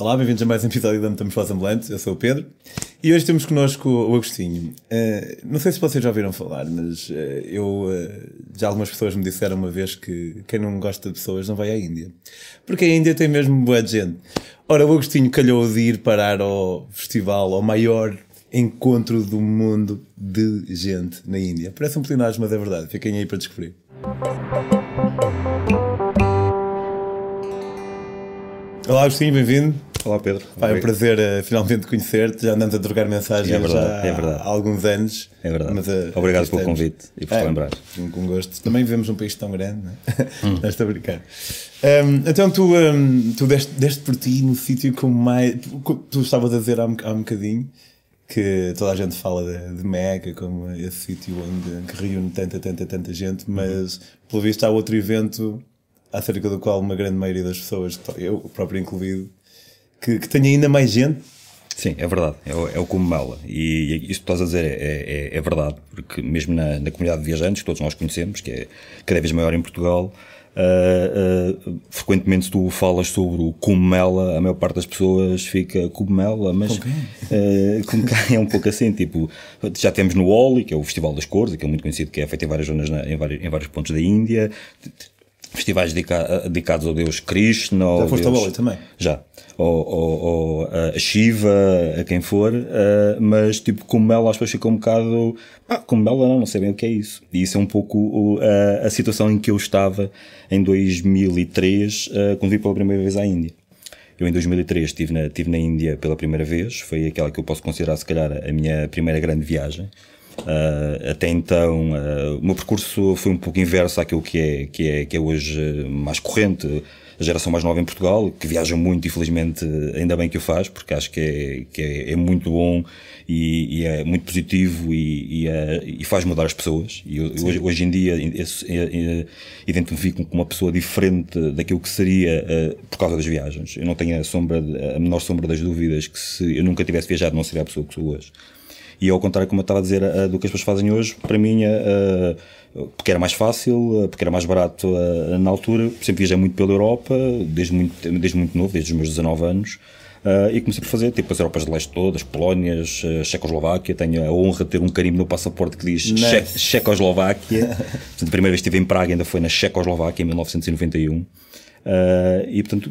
Olá, bem-vindos a mais um episódio da Metamorfose Ambulante. Eu sou o Pedro e hoje temos connosco o Agostinho. Uh, não sei se vocês já ouviram falar, mas uh, eu uh, já algumas pessoas me disseram uma vez que quem não gosta de pessoas não vai à Índia, porque a Índia tem mesmo boa gente. Ora, o Agostinho calhou de ir parar ao festival, ao maior encontro do mundo de gente na Índia. Parece um plenário, mas é verdade. Fiquem aí para descobrir. Olá, Agostinho, bem-vindo. Olá Pedro. Vai, é um prazer uh, finalmente conhecer-te. Já andamos a trocar mensagens é verdade, já é verdade. há alguns anos. É verdade. Mas, uh, Obrigado pelo convite e por é, te lembrar. Com gosto. Também vivemos um país tão grande, não é? Hum. Estou a brincar. Um, então tu, um, tu deste, deste por ti no sítio com mais. Tu estavas a dizer há um, há um bocadinho que toda a gente fala de, de Meca como esse sítio onde que reúne tanta, tanta, tanta gente, mas uhum. pelo visto há outro evento acerca do qual uma grande maioria das pessoas, eu próprio incluído, que, que tenha ainda mais gente. Sim, é verdade, é o, é o Cumela. E, e isto que estás a dizer é, é, é, verdade, porque mesmo na, na comunidade de viajantes, que todos nós conhecemos, que é cada vez maior em Portugal, Uh, uh, frequentemente se tu falas sobre o cogumela, a maior parte das pessoas fica cogumela, mas com quem? Uh, é um pouco assim, tipo, já temos no Oli, que é o Festival das Cores, que é muito conhecido, que é feito em várias zonas, na, em, vários, em vários pontos da Índia, festivais dedica dedicados ao deus Krishna. Já foste ao Oli também? Já. Ou, a Shiva, a quem for, uh, mas tipo, como ela, as pessoas ficam um bocado. Ah, como ela não, não sei bem o que é isso. E isso é um pouco uh, a situação em que eu estava em 2003, uh, quando vim pela primeira vez à Índia. Eu em 2003 estive na, estive na Índia pela primeira vez, foi aquela que eu posso considerar se calhar a minha primeira grande viagem. Uh, até então, uh, o meu percurso foi um pouco inverso àquilo que é, que é, que é hoje mais corrente. A geração mais nova em Portugal, que viaja muito e felizmente ainda bem que o faz, porque acho que é, que é, é muito bom e, e, é muito positivo e, e, é, e, faz mudar as pessoas. E hoje, hoje em dia identifico-me como uma pessoa diferente daquilo que seria uh, por causa das viagens. Eu não tenho a, sombra, a menor sombra das dúvidas que se eu nunca tivesse viajado não seria a pessoa que sou hoje. E ao contrário, como eu estava a dizer, uh, do que as pessoas fazem hoje, para mim, uh, porque era mais fácil, porque era mais barato na altura, sempre viajei muito pela Europa, desde muito, desde muito novo, desde os meus 19 anos. Uh, e comecei por fazer, tipo, as Europas de Leste todas, Polónias, uh, Checoslováquia. Tenho a honra de ter um carimbo no passaporte que diz che Checoslováquia. portanto, a primeira vez que estive em Praga ainda foi na Checoslováquia, em 1991. Uh, e, portanto,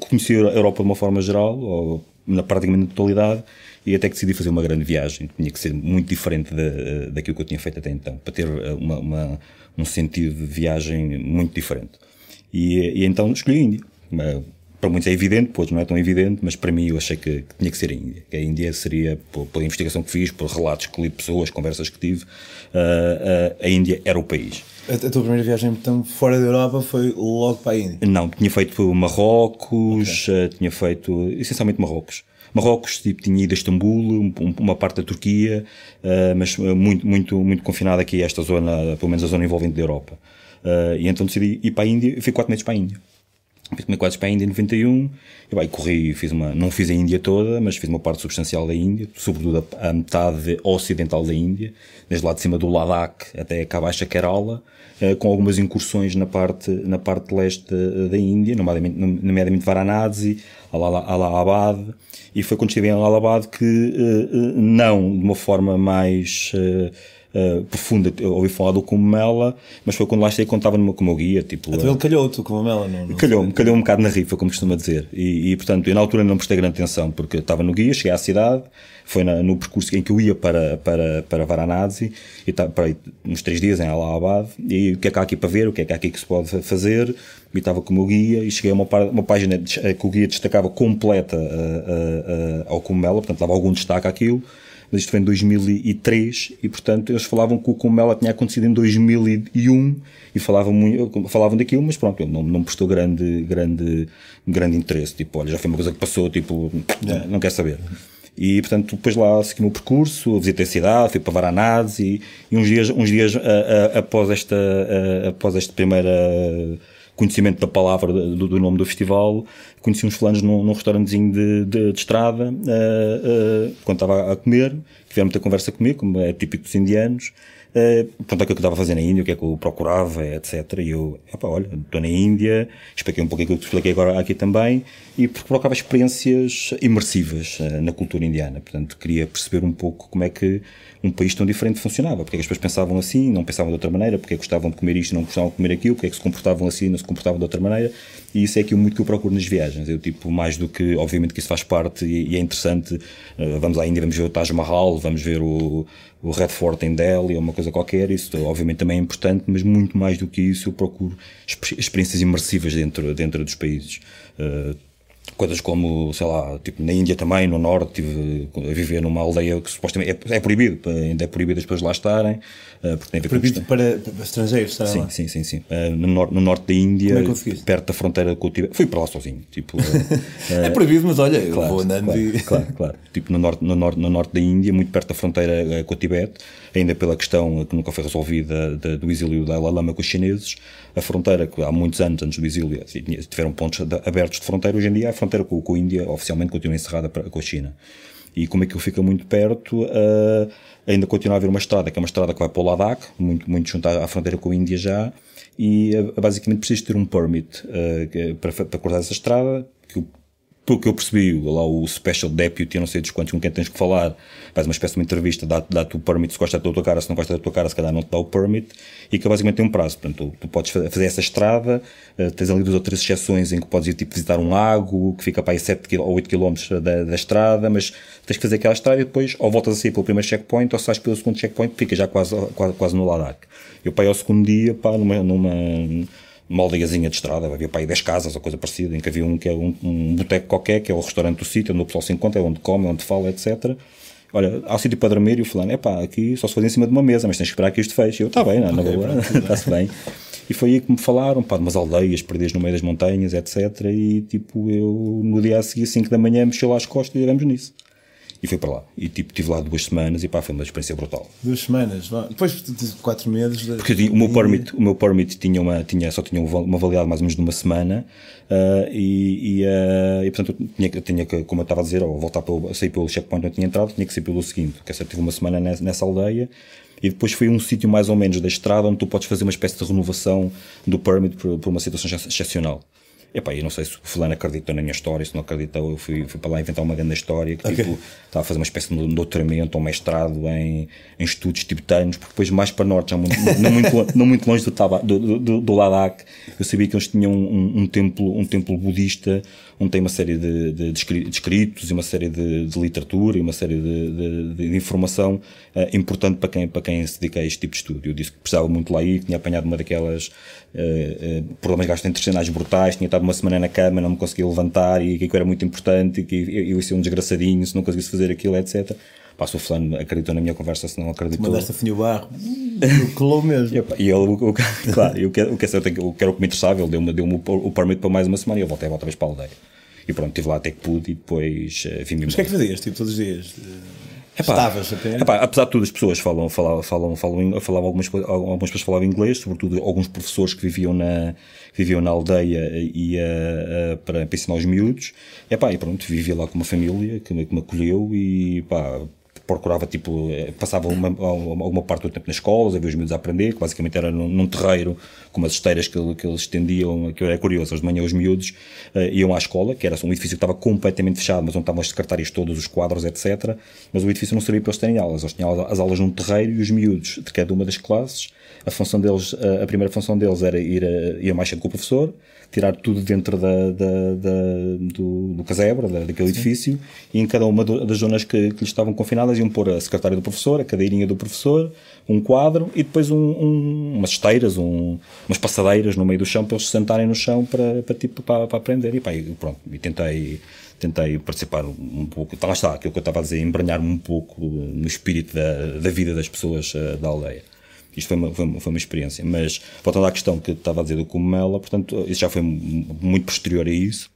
conheci a Europa de uma forma geral, ou na praticamente na totalidade, e até que decidi fazer uma grande viagem. Tinha que ser muito diferente da, daquilo que eu tinha feito até então, para ter eh, uma, uma, um sentido de viagem muito diferente. E, e então escolhi a Índia. Para muitos é evidente, outros não é tão evidente, mas para mim eu achei que, que tinha que ser a Índia. Que a Índia seria, pela investigação que fiz, por relatos que li pessoas, conversas que tive, uh, uh, a Índia era o país. A, a, tua primeira viagem, então, fora da Europa foi logo para a Índia? Não, tinha feito Marrocos, okay. tinha feito essencialmente Marrocos. Marrocos, tipo, tinha ido a Istambul, uma parte da Turquia, uh, mas eh, muito, muito, muito confinada aqui a esta zona, pelo menos a zona envolvente da Europa. Uh, e então decidi ir para a Índia, fui quatro meses para a Índia. Fiz quatro meses para a Índia em 91, e vai, corri, fiz uma, não fiz a Índia toda, mas fiz uma parte substancial da Índia, sobretudo a, a metade ocidental da Índia, desde lá de cima do Ladakh até cá abaixo a Kerala, uh, com algumas incursões na parte, na parte leste da, da Índia, nomeadamente, nomeadamente Varanasi, Allahabad, e foi quando estive em Allahabad que, uh, não de uma forma mais uh, uh, profunda, eu ouvi falar do Cumela, mas foi quando lá cheguei quando estava com o meu guia. Tipo, então ele calhou-te o Cumela, não? Calhou-me, calhou um bocado na rifa, como costuma dizer. E, e, portanto, eu na altura não prestei grande atenção, porque eu estava no guia, cheguei à cidade, foi na, no percurso em que eu ia para, para, para Varanasi, e estava para uns três dias em Allahabad, e o que é que há aqui para ver, o que é que há aqui que se pode fazer, e estava com o meu guia, e cheguei a uma, uma página que o guia destacava completa uh, ao Cumela, portanto dava algum destaque àquilo, mas isto foi em 2003 e, portanto, eles falavam que o Cumela tinha acontecido em 2001 e falavam, muito, falavam daquilo, mas pronto, ele não, não prestou grande, grande, grande interesse. Tipo, olha, já foi uma coisa que passou, tipo, não, não quer saber. E, portanto, depois lá segui o meu percurso, visitei a cidade, fui para Varanasi e, e uns dias, uns dias a, a, após esta, a, após esta primeira conhecimento da palavra do, do nome do festival, conheci uns fulanos num, num restaurantezinho de, de, de estrada, uh, uh, quando estava a comer, tiveram muita conversa comigo, como é típico dos indianos, Uh, pronto, é o que eu estava a fazer na Índia, o que é que eu procurava, etc. E eu, olha, estou na Índia, expliquei um pouco aquilo que expliquei agora aqui também, e procurava experiências imersivas uh, na cultura indiana. Portanto, queria perceber um pouco como é que um país tão diferente funcionava, porque é que as pessoas pensavam assim, não pensavam de outra maneira, porque é que gostavam de comer isto não gostavam de comer aquilo, porque é que se comportavam assim não se comportavam de outra maneira, e isso é aquilo muito que eu procuro nas viagens. Eu, tipo, mais do que, obviamente que isso faz parte e, e é interessante, uh, vamos à Índia, vamos ver o Taj Mahal, vamos ver o, o Red Fort em Delhi ou uma coisa qualquer, isso obviamente também é importante, mas muito mais do que isso eu procuro experiências imersivas dentro, dentro dos países. Uh, coisas como, sei lá, tipo na Índia também, no Norte, tive a viver numa aldeia que supostamente é, é proibido, ainda é proibido as pessoas lá estarem, uh, porque tem a ver proibido para, para, estrangeiros, sim, lá. sim, sim, sim. Uh, no, nor no norte da Índia, é perto da fronteira com o Tibete, fui para lá sozinho, tipo. é proibido, mas olha, eu claro, vou andando claro, e... claro, claro, tipo no norte, no norte, no norte da Índia, muito perto da fronteira com o Tibete, ainda pela questão que nunca foi resolvida de, do exílio da Dalai Lama com os chineses, a fronteira que há muitos anos antes do exílio tiveram pontos abertos de fronteira, hoje em dia a fronteira com, com a Índia oficialmente continua encerrada com a China. E como aquilo fica muito perto, uh, ainda continua a haver uma estrada, que é uma estrada que vai para o Ladakh, muito, muito junto à, fronteira com a Índia já, e uh, basicamente precisa ter um permit uh, para, para essa estrada, que pelo que eu percebi, lá o Special Deputy, eu não sei dos quantos com quem tens que falar, faz uma espécie de uma entrevista, dá-te dá o permit se gosta da tua cara, se não gosta da tua cara, se calhar não te dá o permit, e que basicamente tem um prazo. Portanto, tu, tu podes fazer essa estrada, uh, tens ali duas ou três exceções em que podes ir tipo, visitar um lago, que fica para aí 7 ou 8 km da, da estrada, mas tens que fazer aquela estrada e depois ou voltas a sair pelo primeiro checkpoint ou sais pelo segundo checkpoint, fica já quase, quase, quase no Ladakh. Eu pai ao segundo dia, pá, numa, numa uma aldeiazinha de estrada, havia para aí 10 casas ou coisa parecida, em que havia um que é um, um boteco qualquer, que é o restaurante do sítio, onde o pessoal se encontra, é onde come, é onde fala, etc. Olha, há sítio para dormir e o fulano, é pá, aqui só se faz em cima de uma mesa, mas tens que esperar que isto feche. Eu, está bem, não, okay, boa, está-se bem. E foi aí que me falaram, pá, de umas aldeias perdidas no meio das montanhas, etc. E tipo, eu no dia a seguir, 5 da manhã, mexi lá as costas e vamos nisso e fui para lá. E tipo, estive lá duas semanas e pá, foi uma experiência brutal. Duas semanas, depois de quatro meses. De... Porque o meu permit, o meu permit tinha uma, tinha, só tinha uma validade mais ou menos de uma semana uh, e, e, uh, e, portanto tinha, tinha que, como eu estava a dizer, ou voltar para sair pelo checkpoint onde eu tinha entrado, tinha que sair pelo seguinte, que essa tive uma semana nessa, nessa aldeia e depois foi um sítio mais ou menos da estrada onde tu podes fazer uma espécie de renovação do permit por, por uma situação excepcional. Epá, eu não sei se o fulano acreditou na minha história, se não acreditou, eu fui, fui para lá inventar uma grande história que okay. tipo, estava a fazer uma espécie de doutoramento ou mestrado em, em estudos tibetanos, porque depois mais para norte, já muito, não, muito, não muito longe do, Taba, do, do, do Ladakh, eu sabia que eles tinham um, um, templo, um templo budista onde tem uma série de, de, de escritos e uma série de, de, literatura e uma série de, de informação uh, importante para quem, para quem se dedica a este tipo de estudo. Eu disse que precisava muito lá ir, que tinha apanhado uma daquelas uh, uh, problemas gastrointestinais brutais, tinha estado uma semana na cama, não me conseguia levantar e aquilo era muito importante e que eu, eu ia ser um desgraçadinho se não conseguisse fazer aquilo, etc. Passa o fulano acreditou na minha conversa, se não acreditou. Mandaste a Finho Barro, colou mesmo. E ele, o, claro, o que, o que é certo é que o que era o que me interessava, ele deu-me deu o permit para mais uma semana e eu voltei outra vez para a aldeia. E pronto, estive lá até que pude e depois uh, vim-me Mas o que é que fazias, tipo, todos os dias? Epá, Estavas até? Epá, apesar de tudo, as pessoas falam, falam, falam, falam, falavam algumas, algumas pessoas falavam inglês, sobretudo alguns professores que viviam na, viviam na aldeia e uh, uh, para, para ensinar os miúdos. Epá, e pronto, vivia lá com uma família que que me acolheu e pá, procurava, tipo, eh, passava uma, uma, parte do tempo nas escolas, a ver os miúdos a aprender, que basicamente era num, num terreiro com umas esteiras que, que eles estendiam, que era curioso, de manhã os miúdos uh, iam à escola, que era um edifício que estava completamente fechado, mas onde estavam as secretárias todos, os quadros, etc. Mas o edifício não servia para eles terem aulas, eles tinham as aulas num terreiro e os miúdos de cada uma das classes, a função deles, a primeira função deles era ir, a, ir mais cedo com o professor, tirar tudo dentro da, da, da do, do casebre, da, daquele Sim. edifício, e em cada uma das zonas que, que lhes estavam confinadas iam pôr a secretária do professor, a cadeirinha do professor, um quadro e depois um, um, umas esteiras, um, umas passadeiras no meio do chão para eles se sentarem no chão para, para, tipo, para, para aprender. E, pá, e pronto, e tentei tentei participar um pouco, tá lá está, aquilo que eu estava a dizer, embranhar-me um pouco no espírito da, da vida das pessoas uh, da aldeia. Isto foi uma, foi uma, foi uma experiência. Mas, voltando à questão que estava a dizer do Cumela, portanto, isso já foi muito posterior a isso,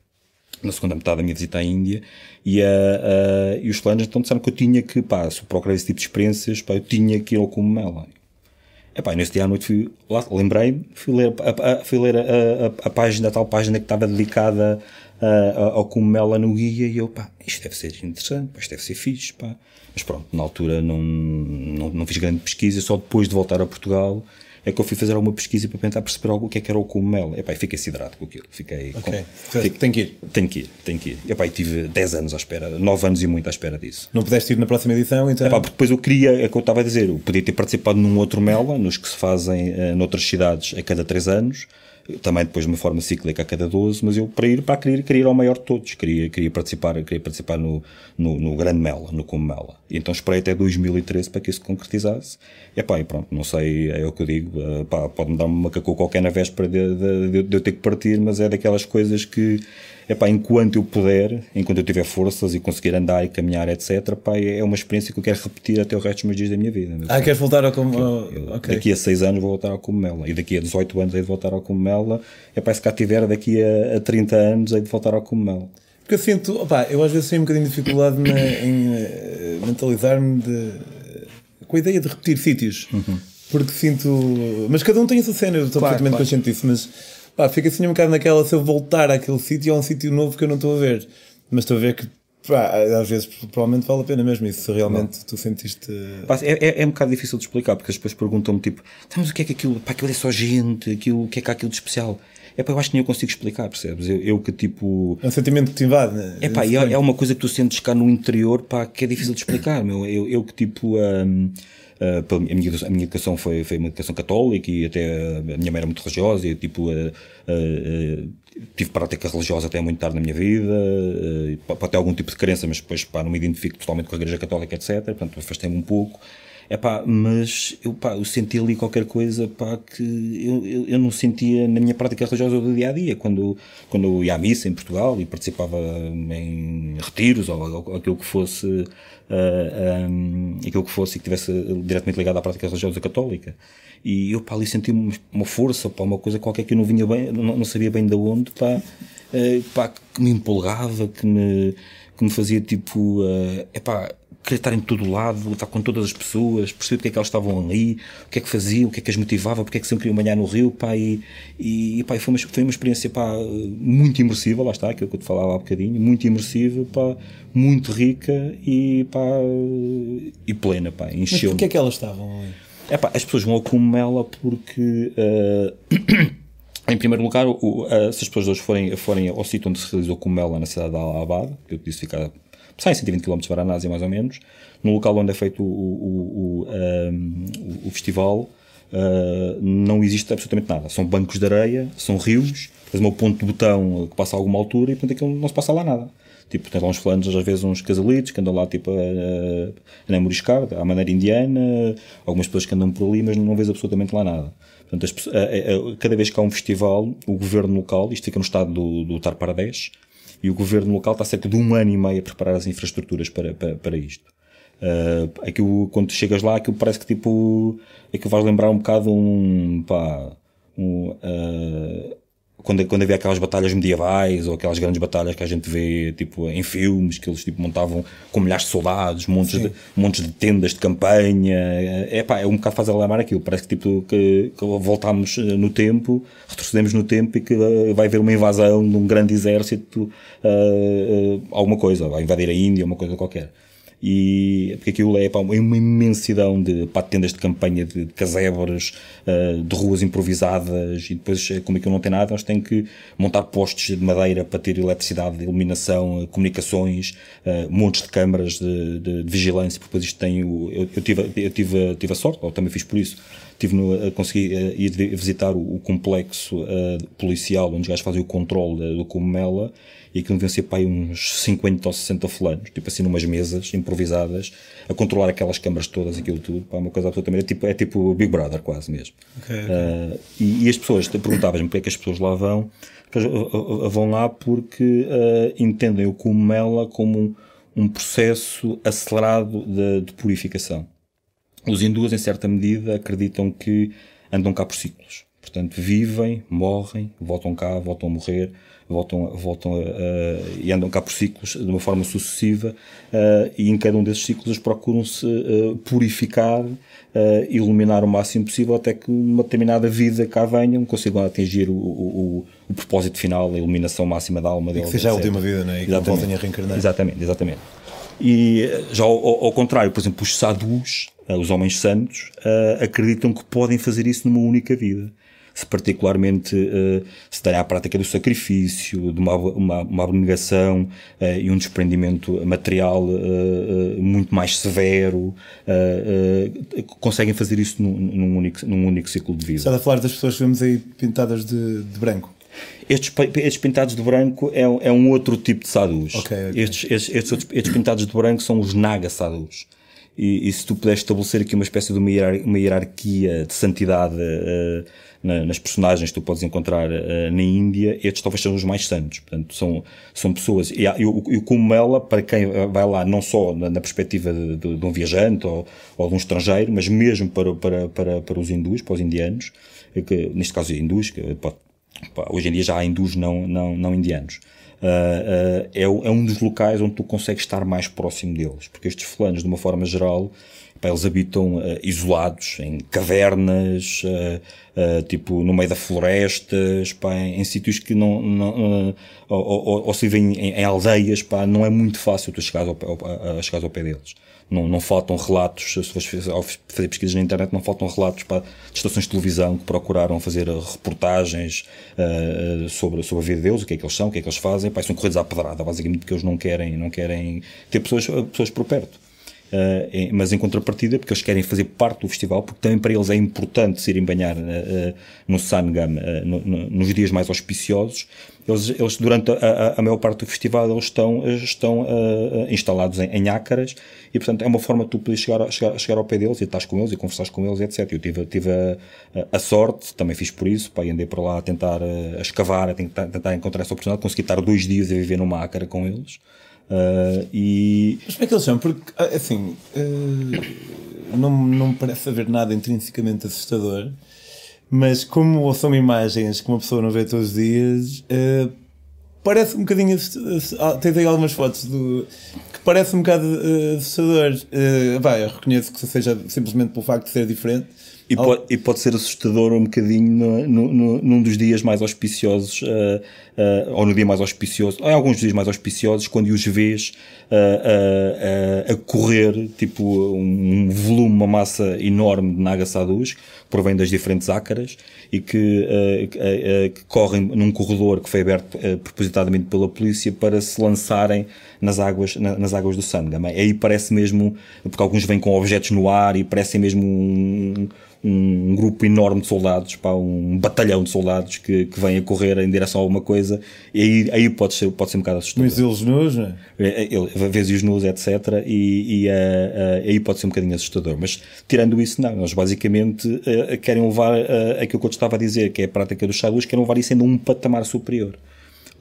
na segunda metade da minha visita à Índia, e, uh, uh, e os planos então disseram que eu tinha que, pá, se procurar esse tipo de experiências, pá, eu tinha que ir ao Cumela. Epá, nesse dia à noite fui lá, lembrei-me, fui ler, a, a, fui ler a, a, a, página, a tal página que estava dedicada ao cogumelo no guia e eu, pá, isto deve ser interessante, isto deve ser fixe, pá. Mas pronto, na altura não, não, não fiz grande pesquisa, só depois de voltar a Portugal é que eu fui fazer alguma pesquisa para tentar perceber algo, o que é que era o cogumelo. Epá, e fiquei siderado com aquilo. Fiquei. Ok. Com, tem que ir. Tenho que ir, tenho que ir. Epá, e tive 10 anos à espera, 9 anos e muito à espera disso. Não pudeste ir na próxima edição, então. Epá, porque depois eu queria, é o que eu estava a dizer, eu podia ter participado num outro Mela, nos que se fazem uh, noutras cidades a cada 3 anos também depois de uma forma cíclica a cada 12, mas eu para ir, para querer, queria ir ao maior de todos, queria, queria participar, queria participar no, no, no Grande Mela, no Como Mela. E então esperei até 2013 para que isso se concretizasse. E pá, e pronto, não sei, é o que eu digo, eh, pá, pode-me dar uma cacô qualquer na véspera de, de, de, de eu ter que partir, mas é daquelas coisas que epá, enquanto eu puder, enquanto eu tiver forças e conseguir andar e caminhar, etc., pá, é uma experiência que eu quero repetir até o resto dos meus dias da minha vida. Ah, queres voltar ao como... okay. Daqui a 6 anos vou voltar ao Comela e daqui a 18 anos hei de voltar ao. É para se cá tiver daqui a, a 30 anos hei de voltar ao Comela. Porque eu sinto, opá, eu às vezes tenho um bocadinho de dificuldade na, em uh, mentalizar-me de, com a ideia de repetir sítios. Uhum. Porque sinto. Mas cada um tem essa cena, eu estou claro, perfeitamente claro. consciente disso, mas pá, fica assim um bocado naquela se eu voltar àquele sítio, é um sítio novo que eu não estou a ver. Mas estou a ver que pá, às vezes provavelmente vale a pena mesmo isso, se realmente não. tu sentiste. Pá, é, é, é, um bocado difícil de explicar, porque as pessoas perguntam-me tipo, tá, mas o que é que aquilo, pá, aquilo é só gente, aquilo, o que é que há aquilo de especial? É pá, eu acho que nem eu consigo explicar, percebes? Eu, eu que tipo. É um sentimento que te invade, né? É pá, é, é, uma coisa que tu sentes cá no interior, pá, que é difícil de explicar, meu. Eu, eu que tipo. Um, Uh, a, minha, a minha educação foi, foi uma educação católica e até a minha mãe era muito religiosa e tipo uh, tive prática religiosa até muito tarde na minha vida para ter algum tipo de crença mas depois pá, não me identifico totalmente com a igreja católica etc portanto afastei-me um pouco é pá, mas eu, pá, eu senti ali qualquer coisa pá, que eu, eu, eu, não sentia na minha prática religiosa do dia a dia, quando, quando eu ia à missa em Portugal e participava em retiros ou, ou aquilo que fosse, uh, ah, um, aquilo que fosse e que tivesse diretamente ligado à prática religiosa católica. E eu pá, ali senti uma força, pá, uma coisa qualquer que eu não vinha bem, não, não sabia bem de onde, pá, uh, pá, que me empolgava, que me, que me fazia tipo, uh, epá, querer estar em todo lado, estar com todas as pessoas, perceber porque é que elas estavam ali, o que é que faziam, o que é que as motivava, porque é que sempre queriam banhar no rio, pá, e, e pá, foi, uma, foi uma experiência, pá, muito imersiva, lá está, aquilo que eu te falava há bocadinho, muito imersiva, pá, muito rica e, pá, e plena, pá, encheu Mas porquê é que elas estavam ali? É pá, as pessoas vão ao Cumela porque... Uh, Em primeiro lugar, o, uh, se as pessoas hoje forem, forem ao sítio onde se realizou Cumela na cidade de Al-Abad, que eu disse ficar sai 120 km de Varanasi mais ou menos, no local onde é feito o, o, o, um, o festival, uh, não existe absolutamente nada. São bancos de areia, são rios, tens um ponto de botão que passa a alguma altura e portanto aquilo não se passa lá nada. Tipo, tem lá uns fulanos, às vezes uns casalitos que andam lá tipo a, a, a à maneira indiana, algumas pessoas que andam por ali, mas não vês absolutamente lá nada. Portanto, as, a, a, cada vez que há um festival, o governo local, isto fica no estado do, do Pradesh, e o governo local está cerca de um ano e meio a preparar as infraestruturas para, para, para isto. Uh, aquilo, quando chegas lá, aquilo parece que tipo, aquilo vais lembrar um bocado um, pá, um, uh, quando, quando havia aquelas batalhas medievais ou aquelas grandes batalhas que a gente vê tipo, em filmes, que eles tipo, montavam com milhares de soldados, montes, de, montes de tendas de campanha. É, pá, é um bocado fácil lembrar aquilo. Parece que, tipo, que, que voltámos eh, no tempo, retrocedemos no tempo e que vai haver uma invasão de um grande exército, uh, uh, alguma coisa, vai invadir a Índia, uma coisa qualquer e porque aquilo é pá, uma imensidão de pá, tendas de campanha de casebres, uh, de ruas improvisadas e depois eh, como aquilo não tem nada nós temos que montar postos de madeira para ter eletricidade, iluminação, comunicações, uh, montes de câmaras de, de, de, vigilância, porque depois isto tem o, eu, eu, tive, eu tive, tive a sorte, ou também fiz por isso, tive no, consegui uh, ir visitar o, o complexo uh, policial onde os gajos fazem o controle do Comela e aquilo deviam ser aí uns 50 ou 60 fulanos, tipo assim, numas mesas improvisadas, a controlar aquelas câmaras todas, aquilo tudo, pá, uma coisa absolutamente, é tipo, é tipo Big Brother quase mesmo. Okay, okay. Uh, e, e, as pessoas, perguntavam-me porque é que as pessoas lá vão, vão lá porque uh, entendem o Cumela como um, um processo acelerado de, de purificação. Os hindus, em certa medida, acreditam que andam cá por ciclos. Portanto, vivem, morrem, voltam cá, voltam a morrer, voltam, voltam e andam cá por ciclos de uma forma sucessiva uh, e em cada um desses ciclos procuram-se uh, purificar, uh, iluminar o máximo possível até que uma determinada vida cá venham, consigam atingir o, o, o propósito final, a iluminação máxima da alma deles. que seja etc. a última vida, não é? E que voltem a reencarnar. Exatamente, exatamente. E já ao, ao contrário, por exemplo, os sadhus, os homens santos, acreditam que podem fazer isso numa única vida se particularmente uh, se tem à prática do sacrifício, de uma, uma, uma abnegação e um desprendimento material muito mais severo, conseguem fazer isso num, num, único, num único ciclo de vida. Está a falar das pessoas que vemos aí pintadas de, de branco? Estes, estes, pintados de branco é, é, um outro tipo de sadhus. Okay, okay. Estes, estes, estes, estes, pintados de branco são os naga sadhus. E, e, se tu puderes estabelecer aqui uma espécie de uma, uma hierarquia de santidade uh, na, nas personagens que tu podes encontrar uh, na Índia, estes talvez sejam os mais santos. Portanto, são, são pessoas. E, e, e como ela, para quem vai lá, não só na, na perspectiva de, de, de, um viajante ou, ou de um estrangeiro, mas mesmo para, para, para, para os hindus, para os indianos, que, neste caso hindus, que hoje em dia já há hindus não, não, não indianos. Uh, uh, é, é, um dos locais onde tu consegues estar mais próximo deles, porque estes fulanos, de uma forma geral, pá, eles habitam uh, isolados, em cavernas, tipo no meio da florestas, pá, em, em sítios que não, não ou, ou, ou, se vivem em, em, aldeias, pá, não é muito fácil tu chegares ao, ao, chegares ao pé deles não, não faltam relatos, se fores fazer pesquisas na internet, não faltam relatos para, estações de televisão que procuraram fazer reportagens uh, sobre, sobre a vida deles, o que é que eles são, o que é que eles fazem, pá, são corridos à pedrada, basicamente porque eles não querem, não querem ter pessoas, pessoas por perto. Uh, mas em contrapartida, porque eles querem fazer parte do festival, porque também para eles é importante se irem banhar uh, no Sangam no, no, nos dias mais auspiciosos. Eles, eles durante a, a, maior parte do festival, eles estão, estão instalados em, em ácaras e, portanto, é uma forma de tu poderes chegar, chegar, chegar ao pé deles e estás com eles e conversares com eles, etc. Eu tive, tive a, a, sorte, também fiz por isso, pá, andei para lá a tentar a escavar, a tentar, tentar encontrar essa oportunidade, consegui estar dois dias a viver numa ácara com eles. Uh, e... Mas como é que eles são? Porque, ah, assim, uh, não, não me parece haver nada intrinsecamente assustador, mas como são imagens que uma pessoa não vê todos os dias, uh, parece um bocadinho assustador. Tens aí algumas fotos do, que parece um bocado assustador. Uh, eu reconheço que seja simplesmente pelo facto de ser diferente e, pode, e pode ser assustador um bocadinho no, no, num dos dias mais auspiciosos, uh, uh, ou no dia mais auspicioso, ou em alguns dias mais auspiciosos, quando os vês uh, a correr, tipo um volume, uma massa enorme de nagassadus, que provém das diferentes ácaras, e que, que, correm num corredor que foi aberto propositadamente pela polícia para se lançarem nas águas, na, nas águas do Sangam. Aí parece mesmo, porque alguns vêm com objetos no ar e parecem mesmo um, um grupo enorme de soldados, pá, um batalhão de soldados que, que vem a correr em direção a alguma coisa, e aí, aí pode, ser, pode ser um bocado assustador. Mas eles nus, não é? Vês os nus, etc. E, e uh, uh, aí pode ser um bocadinho assustador. Mas tirando isso, não. Eles basicamente uh, querem levar aquilo que eu te estava a dizer, que é a prática dos sadhus, querem levar isso ainda um patamar superior.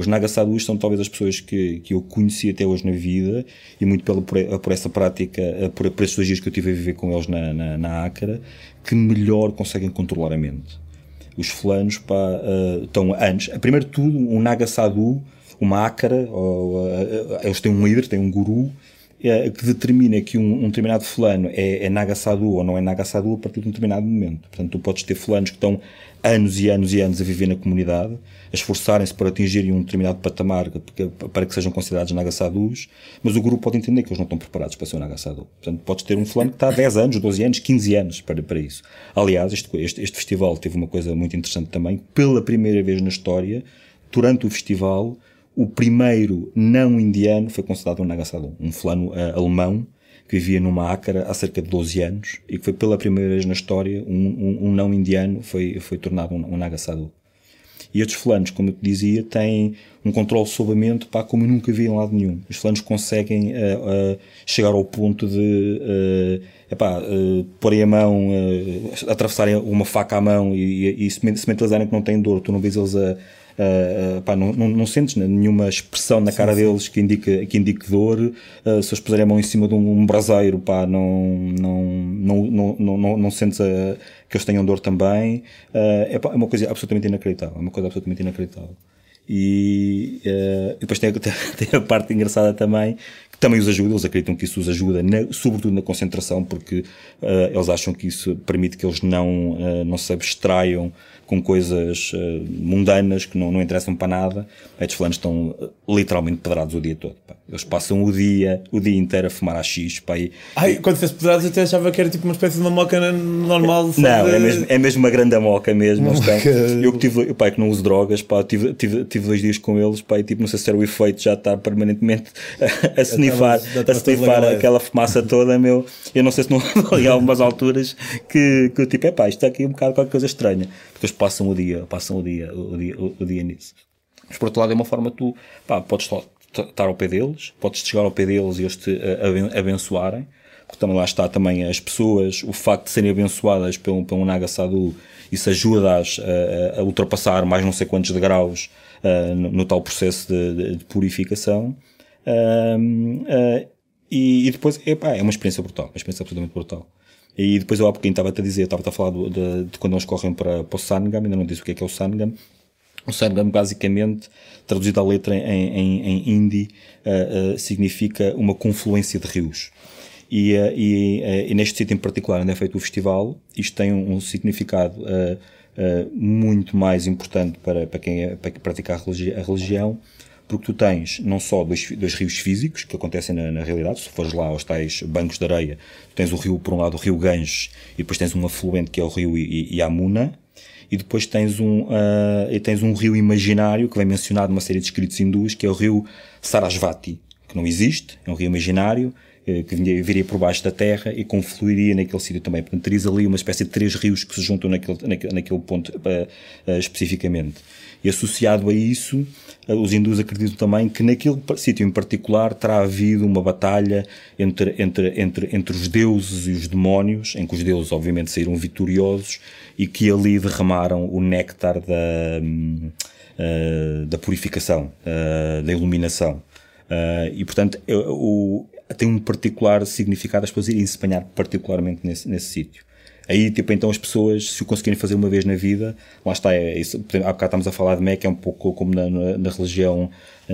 Os Nagasadus são talvez as pessoas que, que eu conheci até hoje na vida e muito pelo, por, por essa prática, por, por esses dias que eu tive a viver com eles na, na, na que melhor conseguem controlar a mente. Os fulanos pá, uh, estão antes. Primeiro de tudo, um Nagasadu, uma ou, uh, eles têm um líder, têm um guru, que determina que um, um determinado fulano é, é Nagasadu ou não é Nagasadu a partir de um determinado momento. Portanto, tu podes ter fulanos que estão anos e anos e anos a viver na comunidade, a esforçarem-se para atingirem um determinado patamar para que sejam considerados Nagasadus, mas o grupo pode entender que eles não estão preparados para ser um Nagasadu. Portanto, podes ter um fulano que está há 10 anos, 12 anos, 15 anos para, para isso. Aliás, este, este, este festival teve uma coisa muito interessante também. Pela primeira vez na história, durante o festival, o primeiro não indiano foi considerado um Nagasadu, um fulano uh, alemão que vivia numa ácara há cerca de 12 anos e que foi pela primeira vez na história um, um, um não indiano foi, foi tornado um, um. E estes fulanos, como eu te dizia, têm um controle sobre a mente pá, como eu nunca vi em lado nenhum. Os fulanos conseguem uh, uh, chegar ao ponto de uh, epá, uh, porem a mão, atravessarem uma faca à mão e, e, e que não têm dor, tu não vês eles a uh, pá, não, não, não, sentes nenhuma expressão na cara sim, deles que indique, que indique dor. Uh, se eles puserem a mão em cima de um, um braseiro, pá, não, não, não, não, não, não, não sentes a, que eles tenham dor também. Uh, é, pá, é uma coisa absolutamente inacreditável. É uma coisa absolutamente inacreditável. E, uh, depois tem, tem, a parte engraçada também, também os ajuda, eles acreditam que isso os ajuda, na, sobretudo na concentração, porque uh, eles acham que isso permite que eles não, uh, não se abstraiam com coisas uh, mundanas que não, não interessam para nada. Estes fulanos estão literalmente pedrados o dia todo. Pá. Eles passam o dia, o dia inteiro a fumar a X. Pá, e... Ai, quando fez pedrados até achava que era tipo uma espécie de uma moca normal. Não, de... é, mesmo, é mesmo uma grande moca mesmo. Moca... Eu que tive, pá, que não uso drogas, pá, tive, tive, tive dois dias com eles, pá, e tipo, não sei se era o efeito já estar permanentemente a, a snifar, a snifar aquela fumaça toda, meu. Eu não sei se não ali algumas alturas que, que tipo, é pá, isto aqui é um bocado qualquer coisa estranha depois passam o dia, passam o dia, o dia, o, o dia nisso. Mas por outro lado é uma forma tu, pá, podes estar ao pé deles, podes chegar ao pé deles e eles te abençoarem, porque também lá está também as pessoas, o facto de serem abençoadas pelo, pelo Naga Sadhu, isso ajuda-as a, a, ultrapassar mais não sei quantos degraus uh, no, no, tal processo de, de, de purificação. Uh, uh, e, e, depois, epá, é uma experiência brutal, uma experiência absolutamente brutal. E depois eu há pouquinho estava-te a dizer, estava a falar de, de, quando eles correm para, para o Sangam, ainda não disse o que é que é o Sangam. O Sangam, basicamente, traduzido à letra em, em, em hindi, uh, uh, significa uma confluência de rios. E, uh, e, e, neste sítio em particular, onde é feito o festival, isto tem um, um significado muito mais importante para, para quem é, para pratica a, a religião, porque tu tens não só dois, dois rios físicos que acontecem na, na, realidade, se fores lá aos tais bancos de areia, tens o rio, por um lado, o rio Ganges, e depois tens um afluente que é o rio Yamuna, e depois tens um, uh, tens um rio imaginário que vem mencionado numa série de escritos hindus, que é o rio Sarasvati, que não existe, é um rio imaginário, eh, que viria por baixo da terra e confluiria naquele sítio também. Portanto, terias ali uma espécie de três rios que se juntam naquele, naquele, naquele ponto uh, uh, especificamente. E associado a isso, uh, os hindus acreditam também que naquele sítio em particular terá havido uma batalha entre, entre, entre, entre os deuses e os demónios, em que os deuses obviamente saíram vitoriosos e que ali derramaram o néctar da, da purificação, da iluminação. E portanto, o, tem um particular significado, as pessoas irem se banhar particularmente nesse, nesse sítio. Aí, tipo, então as pessoas, se o conseguirem fazer uma vez na vida, lá está, é isso. Há bocado estamos a falar de Meca, é um pouco como na, na, na religião,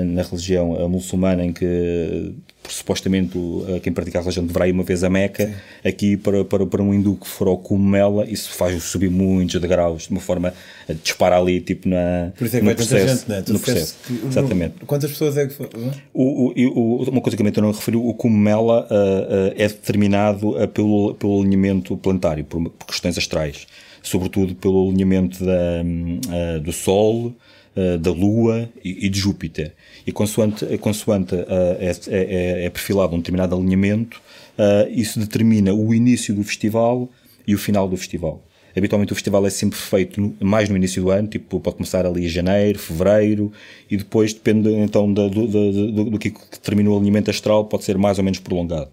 na religião muçulmana, em que supostamente quem pratica a religião deverá ir uma vez a Meca. Sim. Aqui, para, para, para um hindu que for ao Cumela, isso faz subir muitos degraus, de uma forma a disparar ali, tipo, na, Por isso é que no processo. Gente, né? no processo. Que, Exatamente. Quantas pessoas é que foi? O, o, o, uma coisa que eu não referi, o Cumela uh, uh, é determinado uh, pelo, pelo alinhamento planetário, por, por, questões astrais. Sobretudo pelo alinhamento da, uh, do Sol, uh, da Lua e, e de Júpiter e consoante, consoante uh, é, é, é, perfilado um determinado alinhamento, uh, isso determina o início do festival e o final do festival. Habitualmente o festival é sempre feito no, mais no início do ano, tipo, pode começar ali em janeiro, fevereiro, e depois, depende então do, do, do, do que termina o alinhamento astral, pode ser mais ou menos prolongado.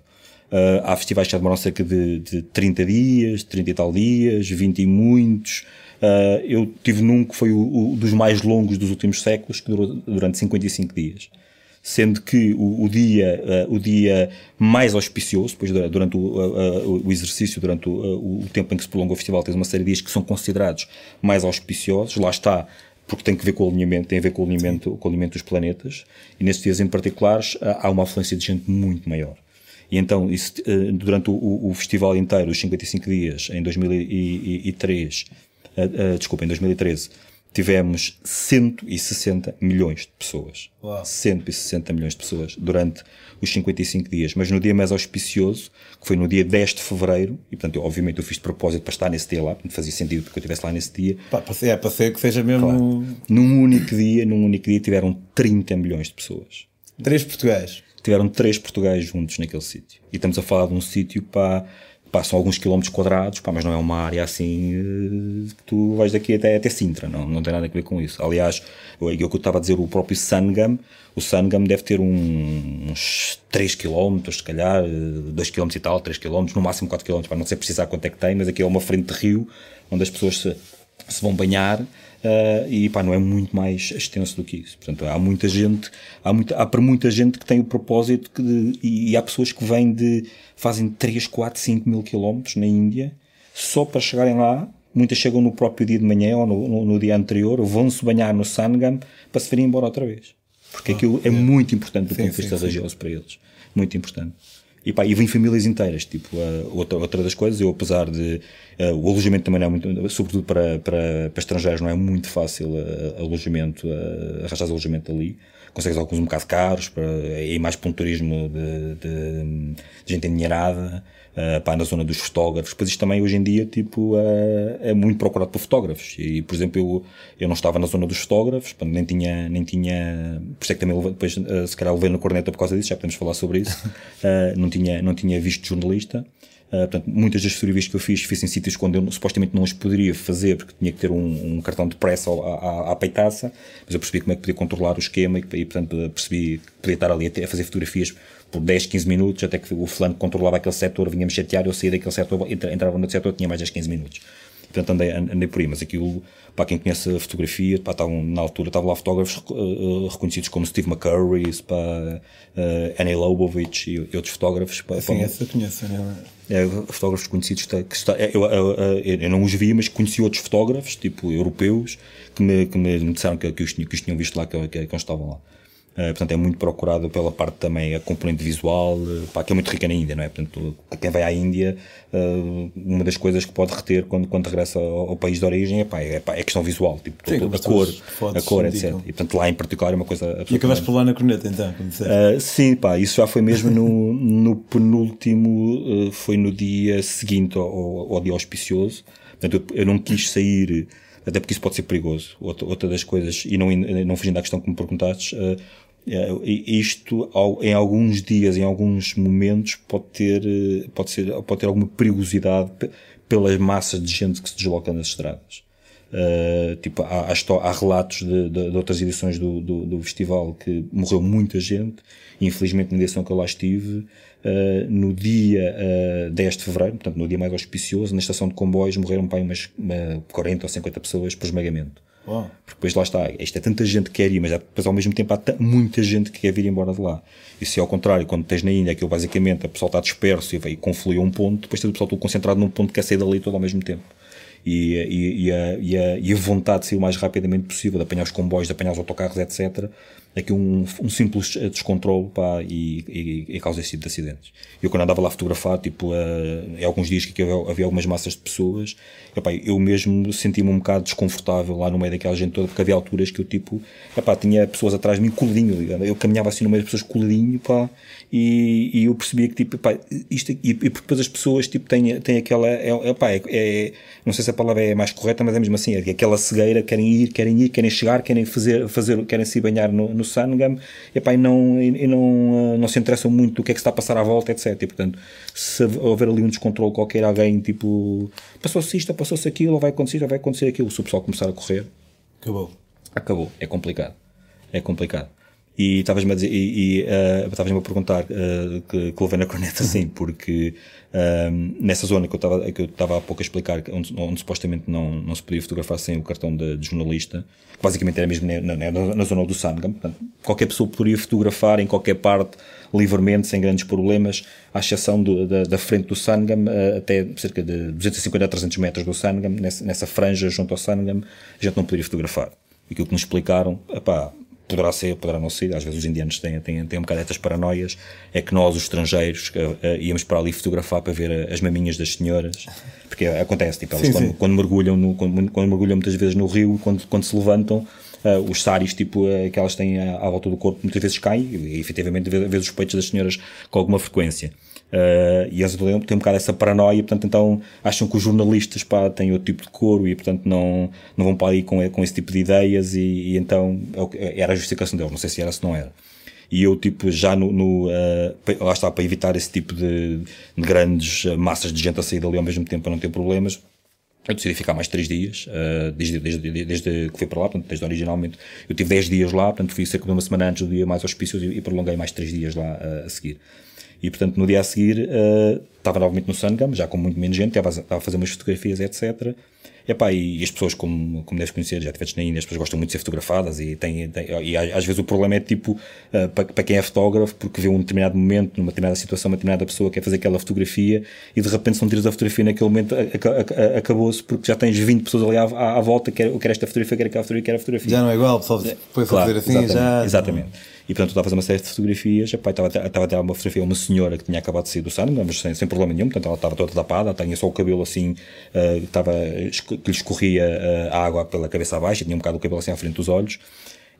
Uh, há festivais que já demoram cerca de, de 30 dias, 30 e tal dias, 20 e muitos, Uh, eu tive num que foi o, o, dos mais longos dos últimos séculos, que durou durante 55 dias. Sendo que o, o dia, uh, o dia mais auspicioso, depois durante o, o exercício, durante o, tempo em que se prolonga o festival, tens uma série de dias que são considerados mais auspiciosos. Lá está, porque tem que ver com o alinhamento, tem a ver com o alinhamento, com o alinhamento dos planetas, e nestes dias em particulares há uma afluência de gente muito maior. E então, isso, durante o, o, festival inteiro, os 55 dias, em 2003, uh, desculpa, em 2013, tivemos 160 milhões de pessoas. Uau. 160 milhões de pessoas durante os 55 dias. Mas no dia mais auspicioso, que foi no dia 10 de fevereiro, e portanto, eu, obviamente, eu fiz de propósito para estar nesse dia lá, fazia sentido porque eu estivesse lá nesse dia. Pá, é, para ser que seja mesmo. Claro. Num único dia, num único dia, tiveram 30 milhões de pessoas. Três portugueses. Tiveram três portugueses juntos naquele sítio. E estamos a falar de um sítio para passam alguns quilómetros quadrados, pá, mas não é uma área assim uh, que tu vais daqui até, até Sintra, não, não tem nada a ver com isso. Aliás, eu, eu que eu estava a dizer, o próprio Sangam, o Sangam deve ter um, uns 3 km, se calhar, 2 km e tal, 3 km, no máximo 4 km, para não sei precisar quanto é que tem, mas aqui é uma frente de rio onde as pessoas se, se vão banhar Uh, e pá, não é muito mais extenso do que isso. Portanto, há muita gente, há, muita, há para muita gente que tem o propósito que de, e, e, há pessoas que vêm de, fazem 3, 4, 5 mil quilómetros na Índia só para chegarem lá muitas chegam no próprio dia de manhã ou no, no, no dia anterior, vão-se banhar no Sangam para se virem embora outra vez. Porque ah, aquilo é, é, muito importante do sim, ponto de vista religioso para eles. Muito importante. E pá, e vem famílias inteiras. Tipo, uh, outra, outra das coisas, eu apesar de. Uh, o alojamento também não é muito. Sobretudo para, para, para estrangeiros, não é muito fácil uh, alojamento, uh, arranjar alojamento ali. Consegues alguns um bocado caros, para, e mais para um turismo de, de, de gente endinheirada uh, pá, na zona dos fotógrafos. Depois isto também hoje em dia tipo, uh, é muito procurado por fotógrafos. E, por exemplo, eu, eu não estava na zona dos fotógrafos, pá, nem tinha, nem tinha, por isso é que também depois, se calhar levei na corneta por causa disso, já podemos falar sobre isso. Não tinha, não tinha visto jornalista. Uh, portanto, muitas das fotografias que eu fiz, fiz em sítios onde eu supostamente não as poderia fazer porque tinha que ter um, um cartão de pressa à, à, à, peitaça, mas eu percebi como é que podia controlar o esquema e, e portanto, percebi que podia estar ali a, fazer fotografias por 10, 15 minutos, até que o fulano que controlava aquele setor vinha-me chatear, eu saía daquele setor, entrava no setor, tinha mais 10, 15 minutos. Portanto, andei, andei por aí, mas aquilo, para quem conhece a fotografia, pá, estavam, na altura estavam lá fotógrafos uh, reconhecidos como Steve McCurry, pá, uh, Annie Lobovich e, e, outros fotógrafos. Pá, Sim, pá, essa conheço, né? É, fotógrafos conhecidos que está, eu, eu, eu, eu, não os vi, mas conheci outros fotógrafos, tipo europeus, que me, que me disseram que, que, os, que os tinham visto lá, que, que, que estavam lá. Uh, portanto, é muito procurado pela parte também, a componente visual, uh, pá, que é muito rica na Índia, não é? Portanto, quem vai à Índia, uh, uma das coisas que pode reter quando, quando regressa ao, ao país de origem é, pá, é, pá, é questão visual, tipo, Sim, a cor, a cor, etc. E, portanto, lá em particular é uma coisa E acabaste por lá na corneta, então, como uh, Sim, pá, isso já foi mesmo no, no penúltimo, foi no dia seguinte ao, ao dia auspicioso. Portanto, eu, eu não quis sair até porque isso pode ser perigoso. Outra, outra das coisas, e não, não fugindo à questão que me perguntaste, uh, isto em alguns dias, em alguns momentos, pode ter, eh, pode ser, pode ter alguma perigosidade pelas massas de gente que se desloca nas estradas. Uh, tipo, há, há, há relatos de, de, de, outras edições do, do, do, festival que morreu muita gente, infelizmente na edição que eu lá estive, uh, no dia uh, 10 de fevereiro, portanto no dia mais auspicioso, na estação de comboios morreram para umas uma 40 ou 50 pessoas por esmagamento. Porque depois lá está, isto é tanta gente que quer ir, mas depois ao mesmo tempo há muita gente que quer vir embora de lá. E se ao contrário, quando tens na Índia, aquilo basicamente, a pessoa está disperso e, vai, conflui a um ponto, depois tens o pessoal todo concentrado num ponto que quer sair dali todo ao mesmo tempo e, e, e, a, e, a, e a vontade de sair o mais rapidamente possível, de apanhar os comboios, de apanhar os autocarros, etc. Aqui um, um simples descontrole pá, e, e, e causa esse tipo de acidentes. Eu quando andava lá a fotografar, tipo, uh, em alguns dias que havia, havia algumas massas de pessoas, epá, eu mesmo sentia-me um bocado desconfortável lá no meio daquela gente toda, porque havia alturas que eu tipo, epá, tinha pessoas atrás de mim coladinho, eu caminhava assim no meio das pessoas coladinho, pá, e, e eu percebia que tipo, epá, isto, e, e depois as pessoas tipo, têm, têm aquela, é, epá, é, é, não sei se a palavra é mais correta, mas é mesmo assim, é aquela cegueira, querem ir, querem ir, querem chegar, querem fazer, fazer querem se banhar no, no Sangam, e, epá, e, não, e, não, não se interessam muito do que é que está a passar à volta, etc. E, portanto, se houver ali um descontrole qualquer, alguém tipo, passou-se isto, passou-se aquilo, ou vai acontecer, ou vai acontecer aquilo, se o pessoal começar a correr, acabou. Acabou. É complicado. É complicado. E estavas-me a dizer, e, e uh, estavas-me a perguntar uh, que, que levei na corneta, sim, porque uh, nessa zona que eu estava que eu estava há pouco a explicar, onde, onde, supostamente não, não se podia fotografar sem o cartão de, de jornalista, que basicamente era mesmo na, na, na zona do Sangam, portanto, qualquer pessoa poderia fotografar em qualquer parte, livremente, sem grandes problemas, à exceção do, da, da, frente do Sangam, uh, até cerca de 250 a 300 metros do Sangam, nessa, nessa franja junto ao Sangam, a gente não poderia fotografar. Aquilo que nos explicaram, epá, poderá ser, poderá não ser, às vezes os indianos têm, têm, têm um bocado estas paranoias, é que nós, os estrangeiros, uh, uh, íamos para ali fotografar para ver as maminhas das senhoras, porque acontece, tipo, elas sim, quando, sim. quando, mergulham no, quando, quando, mergulham muitas vezes no rio, quando, quando se levantam, uh, os saris, tipo, que elas têm à, à, volta do corpo, muitas vezes caem, e, e efetivamente vê, os peitos das senhoras com alguma frequência. Uh, e eles têm um bocado essa paranoia, portanto, então acham que os jornalistas pá, têm outro tipo de coro e, portanto, não, não vão para aí com, com esse tipo de ideias. E, e então é era a justificação deles, não sei se era, se não era. E eu, tipo, já no. no uh, lá está, para evitar esse tipo de, de, grandes massas de gente a sair dali ao mesmo tempo para não ter problemas, eu decidi ficar mais 3 dias, uh, desde, desde, desde que fui para lá, portanto, desde originalmente. Eu tive 10 dias lá, portanto, fui cerca de uma semana antes do dia mais auspicioso e, e prolonguei mais 3 dias lá uh, a seguir. E portanto, no dia a seguir, uh, estava novamente no Sangam, já com muito menos gente, estava, estava a fazer umas fotografias, etc. Epá, e, e as pessoas, como, como deves conhecer, já tiveste na Índia, as pessoas gostam muito de ser fotografadas e, tem, e às vezes o problema é tipo, uh, para, para quem é fotógrafo, porque vê um determinado momento, numa determinada situação, uma determinada pessoa quer fazer aquela fotografia e de repente se não tiras a fotografia naquele momento, acabou-se porque já tens 20 pessoas ali à, à, à volta, quer, quer esta fotografia, quer aquela fotografia, quer a fotografia. Já não é igual, pessoal depois claro, fazer assim, exatamente, já... Exatamente. E portanto, eu estava a fazer uma série de fotografias. Epá, estava, estava a ter uma fotografia uma senhora que tinha acabado de sair do Sandman, mas sem, sem problema nenhum. Portanto, ela estava toda tapada, tinha só o cabelo assim, uh, estava, que lhe escorria uh, a água pela cabeça abaixo, tinha um bocado o cabelo assim à frente dos olhos.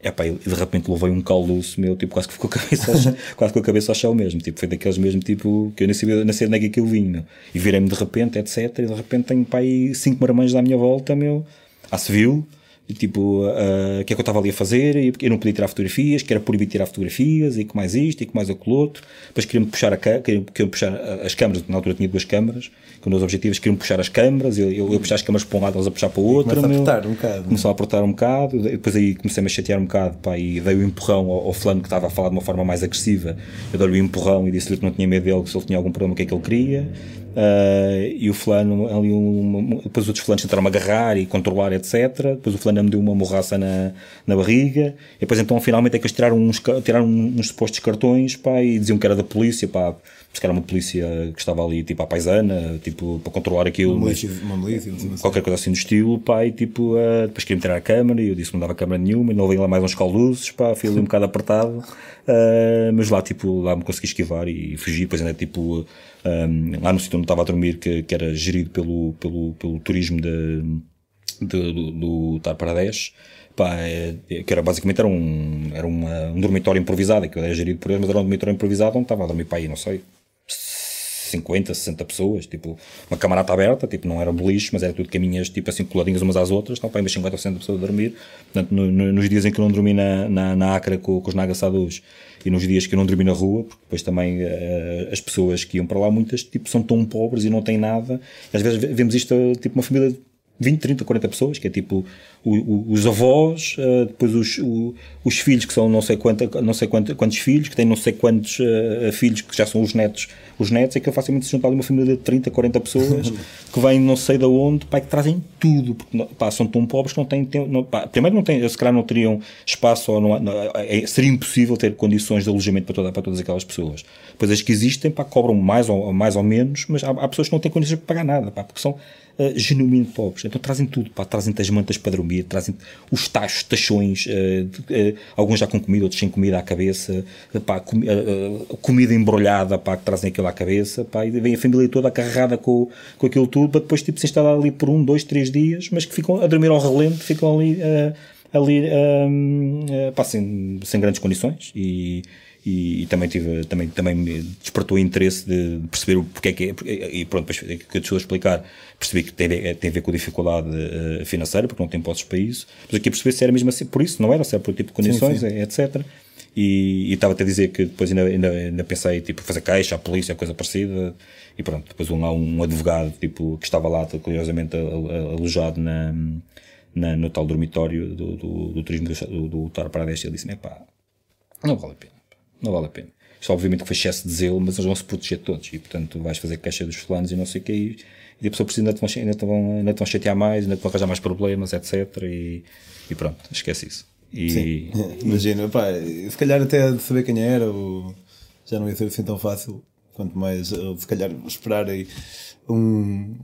Epá, e de repente levei um calduço meu, tipo, quase que ficou a cabeça ao quase com a cabeça ao chão mesmo. Tipo, foi daqueles mesmo, tipo, que eu nem sabia, nem sei onde é que eu meu. E virei-me de repente, etc. E de repente tenho, pá, aí cinco marmães à minha volta, meu. À civil tipo, uh, o que é que eu estava ali a fazer, e eu não podia tirar fotografias, que era proibido tirar fotografias, e que mais isto, e que mais aquilo outro. Depois queriam-me puxar, a, queriam, queriam puxar as câmaras, na altura tinha duas câmaras, com dois objetivos, queriam puxar as câmaras, eu, eu, eu puxar as câmaras para um lado, eles a puxar para o outro. Começa a apertar um bocado. Começou a apertar um bocado, depois aí comecei-me a chatear um bocado, pá, e dei o um empurrão ao, ao fulano que estava a falar de uma forma mais agressiva, eu dei-lhe o um empurrão e disse-lhe que não tinha medo dele, que se ele tinha algum problema, o que é que ele queria. Uh, e o fulano, ali um, depois outros fulanos tentaram-me agarrar e controlar, etc. Depois o fulano me deu uma morraça na, na barriga. E depois então finalmente é que eles tiraram uns, tiraram uns supostos cartões pá, e diziam que era da polícia, pá, porque era uma polícia que estava ali tipo à paisana, tipo, para controlar aquilo. Uma milícia, uma milícia qualquer coisa assim do estilo, pá, e tipo, uh, depois queria-me tirar a câmera e eu disse que não dava câmera nenhuma e não veio lá mais uns caluzes, pá, fui ali um bocado apertado. Uh, mas lá, tipo, lá me consegui esquivar e fugir, depois ainda tipo um, lá no sítio onde estava a dormir, que, que era gerido pelo, pelo, pelo turismo de, de, do, do Tar pá, é, que era basicamente era um, era uma, um dormitório improvisado, que era gerido por eles, mas era um dormitório improvisado onde estava a dormir para aí, não sei, 50, 60 pessoas, tipo, uma camarada aberta, tipo, não era boliche, mas era tudo caminhas, tipo, assim, coladinhas umas às outras, estão para umas 50 ou 60 pessoas a dormir. Portanto, no, no, nos dias em que eu não dormi na, na, na com, com os Nagasadus e nos dias que eu não dormi na rua, porque depois também uh, as pessoas que iam para lá, muitas, tipo, são tão pobres e não têm nada. Às vezes vemos isto, tipo, uma família 20, 30, 40 pessoas, que é tipo o, o, os avós, uh, depois os, o, os filhos, que são não sei, quanta, não sei quantos, quantos filhos, que têm não sei quantos uh, filhos, que já são os netos, os netos, é que facilmente se juntar uma família de 30, 40 pessoas, que vêm não sei de onde, pá, que trazem tudo, porque pá, são tão pobres que não têm tempo, não, pá, primeiro não têm, se calhar não teriam espaço, ou não, não é, seria impossível ter condições de alojamento para, toda, para todas aquelas pessoas. Depois as que existem, pá, cobram mais ou, mais ou menos, mas há, há pessoas que não têm condições para pagar nada, pá, porque são uh, genuinamente pobres. Então trazem tudo, pá, trazem as mantas para dormir, trazem os tachos, tachões, uh, uh, alguns já com comida, outros sem comida à cabeça, pá, com, comida embrulhada, pá, que trazem aquilo à cabeça, pá, e vem a família toda acarregada com, com aquilo tudo, para depois tipo, se instalar ali por um, dois, três dias, mas que ficam a dormir ao relento, ficam ali, ali um, pá, sem, sem grandes condições e e, e, também tive também também me despertou o interesse de perceber o porque é que é, e pronto depois que eu te explicar percebi que tem, tem a ver com a dificuldade uh, financeira porque não tem postos para isso mas aqui perceber se era mesmo assim por isso não era se era por tipo de condições sim, sim. etc e, estava até a dizer que depois ainda, ainda, ainda pensei tipo fazer queixa à polícia coisa parecida e pronto depois um, um advogado tipo que estava lá curiosamente alojado na, na no tal dormitório do, do, do turismo do, do, do ele disse pá não vale a pena não vale a pena. Isto obviamente que foi excesso de zelo, mas eles vão se proteger todos e portanto vais fazer queixa dos fulanos e não sei o que e, e a pessoa precisa ainda te, vão, ainda, te vão, ainda te vão chatear mais, ainda te vão arranjar mais problemas, etc. E, e pronto, esquece isso. E... Sim, imagina, pá, se calhar até de saber quem era, ou já não ia ser assim tão fácil, quanto mais se calhar esperar aí um,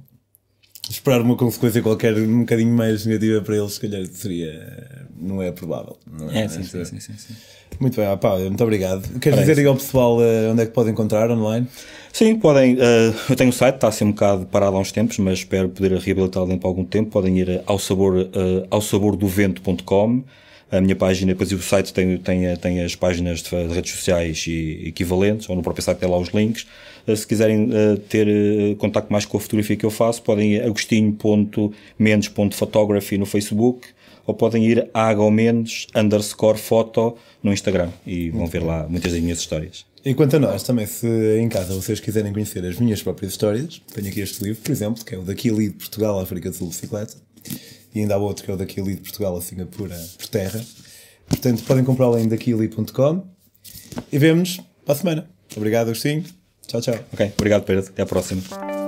esperar uma consequência qualquer um bocadinho mais negativa para eles, se calhar seria. Não é provável. Não é, é sim, sim, sim, sim, Muito bem, ah, pá, muito obrigado. Queres Parece. dizer aí ao pessoal uh, onde é que podem encontrar online? Sim, podem. Uh, eu tenho um site, está assim um bocado parado há uns tempos, mas espero poder reabilitá-lo dentro de algum tempo. Podem ir ao sabor, uh, ao sabordovento.com a minha página, depois o site tem, tem, tem as páginas de redes sociais e equivalentes, ou no próprio site tem lá os links. Eh, se quiserem uh, ter uh, contacto mais com a fotografia que eu faço, podem ir agostinho.mendes.photography no Facebook ou podem ir a agomendes underscore foto no Instagram e vão ver lá muitas das minhas histórias. Enquanto a nós, também, se em casa vocês quiserem conhecer as minhas próprias histórias, tenho aqui este livro, por exemplo, que é o Daqui ali de Portugal, África do Sul, bicicleta e ainda há outro que é o daquili de Portugal a Singapura por terra. Portanto, podem comprá-lo em daquili.com e vemos para a semana. Obrigado, Agostinho. Tchau, tchau. Ok, obrigado Pedro, até à próxima.